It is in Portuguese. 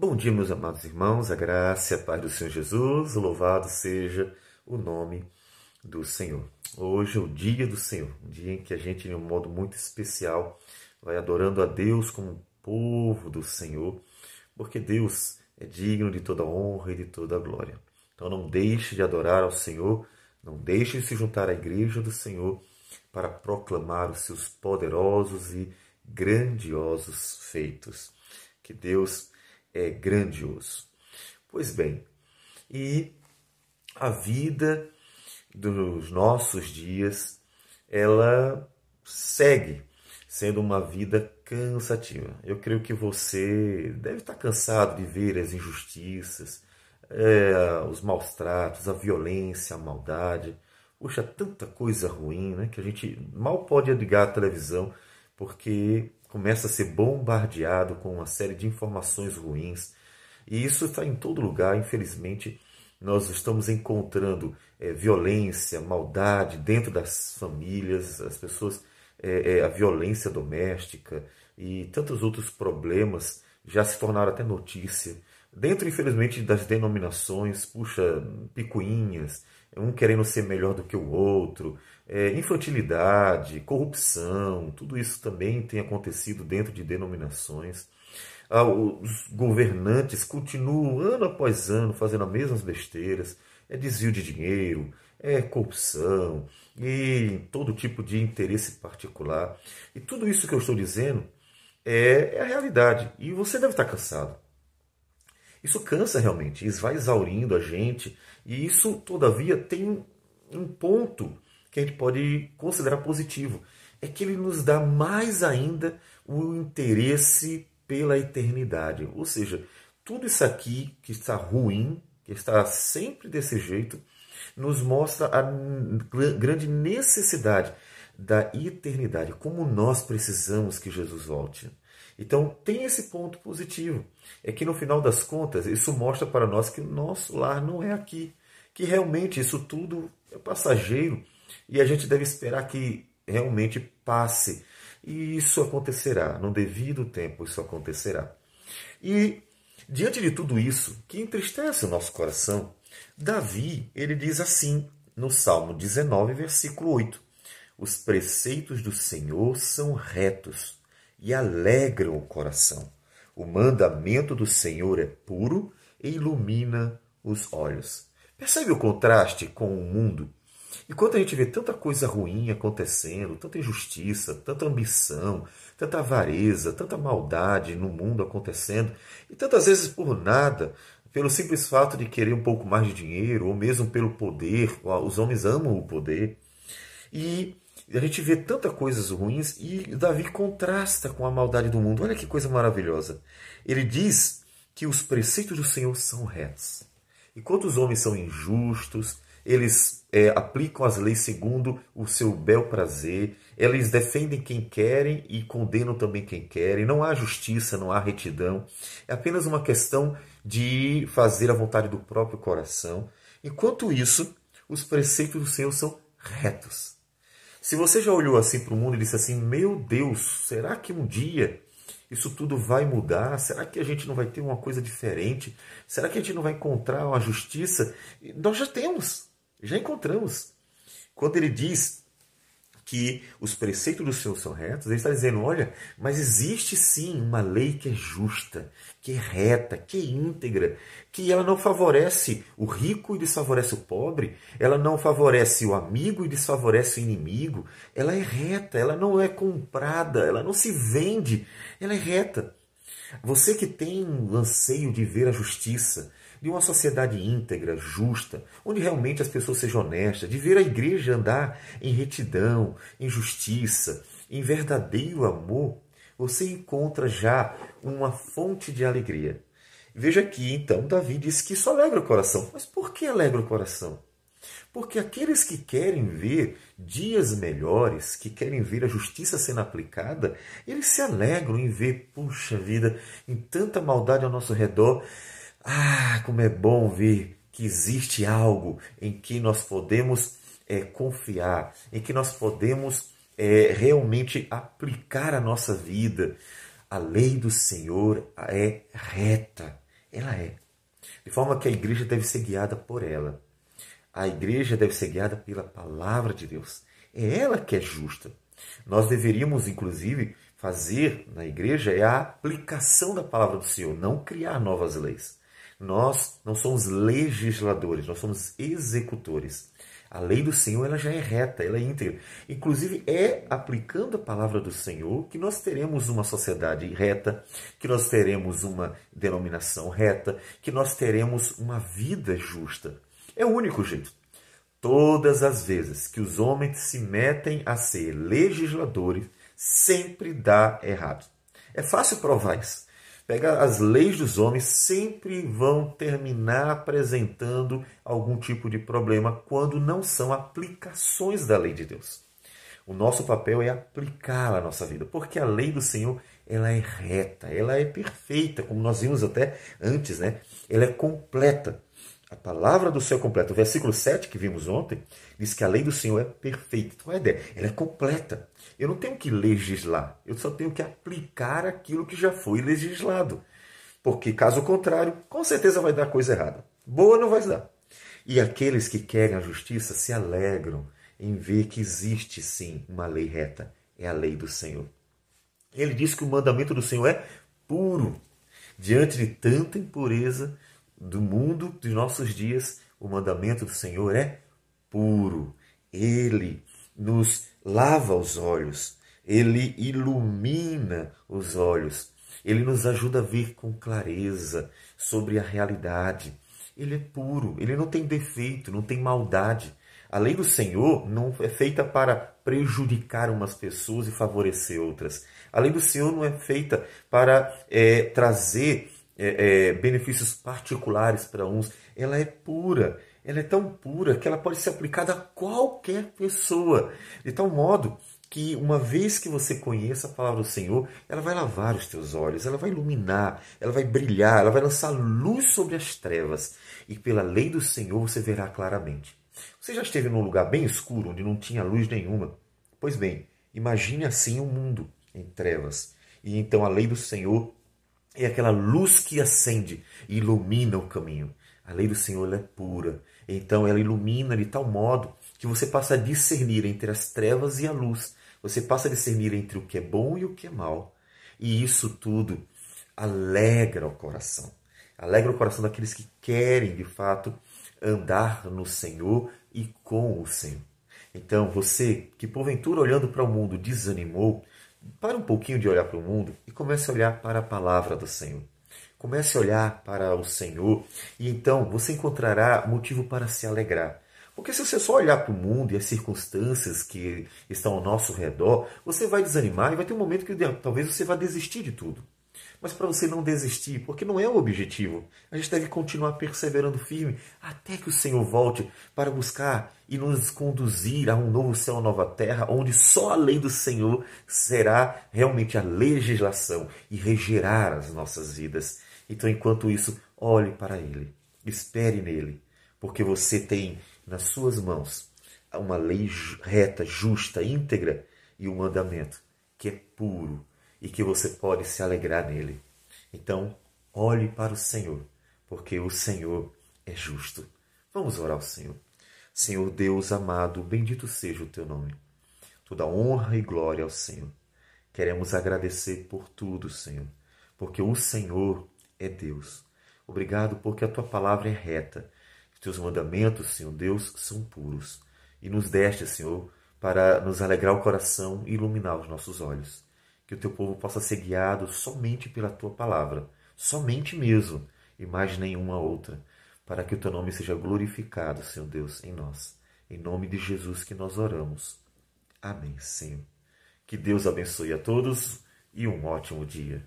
Bom dia, meus amados irmãos, a graça e a paz do Senhor Jesus, louvado seja o nome do Senhor. Hoje é o dia do Senhor, um dia em que a gente, de um modo muito especial, vai adorando a Deus como povo do Senhor, porque Deus é digno de toda honra e de toda glória. Então não deixe de adorar ao Senhor, não deixe de se juntar à igreja do Senhor para proclamar os seus poderosos e grandiosos feitos. Que Deus é grandioso. Pois bem, e a vida dos nossos dias, ela segue sendo uma vida cansativa. Eu creio que você deve estar cansado de ver as injustiças, é, os maus tratos, a violência, a maldade. Puxa, tanta coisa ruim, né? Que a gente mal pode ligar a televisão porque começa a ser bombardeado com uma série de informações ruins. E isso está em todo lugar, infelizmente. Nós estamos encontrando é, violência, maldade dentro das famílias, as pessoas, é, é, a violência doméstica e tantos outros problemas já se tornaram até notícia. Dentro, infelizmente, das denominações, puxa, picuinhas, um querendo ser melhor do que o outro, é, infantilidade, corrupção, tudo isso também tem acontecido dentro de denominações. Ah, os governantes continuam ano após ano fazendo as mesmas besteiras, é desvio de dinheiro, é corrupção e todo tipo de interesse particular. E tudo isso que eu estou dizendo é, é a realidade. E você deve estar cansado. Isso cansa realmente, isso vai exaurindo a gente, e isso, todavia, tem um ponto que a gente pode considerar positivo. É que ele nos dá mais ainda o interesse pela eternidade. Ou seja, tudo isso aqui que está ruim, que está sempre desse jeito, nos mostra a grande necessidade da eternidade, como nós precisamos que Jesus volte. Então tem esse ponto positivo. É que no final das contas, isso mostra para nós que o nosso lar não é aqui. Que realmente isso tudo é passageiro e a gente deve esperar que realmente passe. E isso acontecerá, no devido tempo isso acontecerá. E diante de tudo isso, que entristece o nosso coração, Davi, ele diz assim no Salmo 19, versículo 8: Os preceitos do Senhor são retos e alegram o coração. O mandamento do Senhor é puro e ilumina os olhos. Percebe o contraste com o mundo? Enquanto a gente vê tanta coisa ruim acontecendo, tanta injustiça, tanta ambição, tanta avareza, tanta maldade no mundo acontecendo, e tantas vezes por nada, pelo simples fato de querer um pouco mais de dinheiro, ou mesmo pelo poder, os homens amam o poder. E a gente vê tantas coisas ruins e Davi contrasta com a maldade do mundo. Olha que coisa maravilhosa. Ele diz que os preceitos do Senhor são retos. Enquanto os homens são injustos, eles é, aplicam as leis segundo o seu bel prazer, eles defendem quem querem e condenam também quem querem. Não há justiça, não há retidão. É apenas uma questão de fazer a vontade do próprio coração. Enquanto isso, os preceitos do Senhor são retos. Se você já olhou assim para o mundo e disse assim: Meu Deus, será que um dia isso tudo vai mudar? Será que a gente não vai ter uma coisa diferente? Será que a gente não vai encontrar uma justiça? Nós já temos, já encontramos. Quando ele diz que os preceitos do Senhor são retos, ele está dizendo: olha, mas existe sim uma lei que é justa, que é reta, que é íntegra, que ela não favorece o rico e desfavorece o pobre, ela não favorece o amigo e desfavorece o inimigo, ela é reta, ela não é comprada, ela não se vende, ela é reta. Você que tem anseio de ver a justiça, de uma sociedade íntegra, justa, onde realmente as pessoas sejam honestas, de ver a igreja andar em retidão, em justiça, em verdadeiro amor, você encontra já uma fonte de alegria. Veja aqui, então, Davi diz que isso alegra o coração. Mas por que alegra o coração? Porque aqueles que querem ver dias melhores, que querem ver a justiça sendo aplicada, eles se alegram em ver, puxa vida, em tanta maldade ao nosso redor, ah, como é bom ver que existe algo em que nós podemos é, confiar, em que nós podemos é, realmente aplicar a nossa vida. A lei do Senhor é reta, Ela é. De forma que a igreja deve ser guiada por ela. A igreja deve ser guiada pela palavra de Deus. É ela que é justa. Nós deveríamos, inclusive, fazer na igreja é a aplicação da palavra do Senhor, não criar novas leis. Nós não somos legisladores, nós somos executores. A lei do Senhor ela já é reta, ela é íntegra. Inclusive, é aplicando a palavra do Senhor que nós teremos uma sociedade reta, que nós teremos uma denominação reta, que nós teremos uma vida justa. É o único jeito. Todas as vezes que os homens se metem a ser legisladores, sempre dá errado. É fácil provar isso. Pega as leis dos homens, sempre vão terminar apresentando algum tipo de problema quando não são aplicações da lei de Deus. O nosso papel é aplicá-la à nossa vida, porque a lei do Senhor ela é reta, ela é perfeita, como nós vimos até antes, né? Ela é completa. A palavra do Senhor é completa. O versículo 7 que vimos ontem diz que a lei do Senhor é perfeita. Então, a ideia, ela é completa. Eu não tenho que legislar, eu só tenho que aplicar aquilo que já foi legislado. Porque, caso contrário, com certeza vai dar coisa errada. Boa não vai dar. E aqueles que querem a justiça se alegram em ver que existe sim uma lei reta. É a lei do Senhor. Ele diz que o mandamento do Senhor é puro. Diante de tanta impureza, do mundo dos nossos dias, o mandamento do Senhor é puro. Ele nos lava os olhos, ele ilumina os olhos, ele nos ajuda a ver com clareza sobre a realidade. Ele é puro, ele não tem defeito, não tem maldade. A lei do Senhor não é feita para prejudicar umas pessoas e favorecer outras. A lei do Senhor não é feita para é, trazer é, é, benefícios particulares para uns, ela é pura. Ela é tão pura que ela pode ser aplicada a qualquer pessoa. De tal modo que uma vez que você conheça a palavra do Senhor, ela vai lavar os teus olhos, ela vai iluminar, ela vai brilhar, ela vai lançar luz sobre as trevas. E pela lei do Senhor você verá claramente. Você já esteve num lugar bem escuro, onde não tinha luz nenhuma? Pois bem, imagine assim um mundo em trevas. E então a lei do Senhor é aquela luz que acende e ilumina o caminho. A lei do Senhor é pura, então ela ilumina de tal modo que você passa a discernir entre as trevas e a luz. Você passa a discernir entre o que é bom e o que é mal. E isso tudo alegra o coração. Alegra o coração daqueles que querem, de fato, andar no Senhor e com o Senhor. Então, você que porventura olhando para o mundo desanimou, para um pouquinho de olhar para o mundo e comece a olhar para a palavra do Senhor. Comece a olhar para o Senhor e então você encontrará motivo para se alegrar. Porque se você só olhar para o mundo e as circunstâncias que estão ao nosso redor, você vai desanimar e vai ter um momento que talvez você vá desistir de tudo mas para você não desistir, porque não é o objetivo. A gente deve continuar perseverando firme até que o Senhor volte para buscar e nos conduzir a um novo céu, uma nova terra, onde só a lei do Senhor será realmente a legislação e regerá as nossas vidas. Então, enquanto isso, olhe para Ele, espere nele, porque você tem nas suas mãos uma lei reta, justa, íntegra e um mandamento que é puro, e que você pode se alegrar nele. Então, olhe para o Senhor, porque o Senhor é justo. Vamos orar ao Senhor. Senhor Deus amado, bendito seja o teu nome. Toda honra e glória ao Senhor. Queremos agradecer por tudo, Senhor, porque o Senhor é Deus. Obrigado porque a tua palavra é reta. Teus mandamentos, Senhor Deus, são puros. E nos deste, Senhor, para nos alegrar o coração e iluminar os nossos olhos que o teu povo possa ser guiado somente pela tua palavra, somente mesmo, e mais nenhuma outra, para que o teu nome seja glorificado, Senhor Deus, em nós. Em nome de Jesus que nós oramos. Amém, Senhor. Que Deus abençoe a todos e um ótimo dia.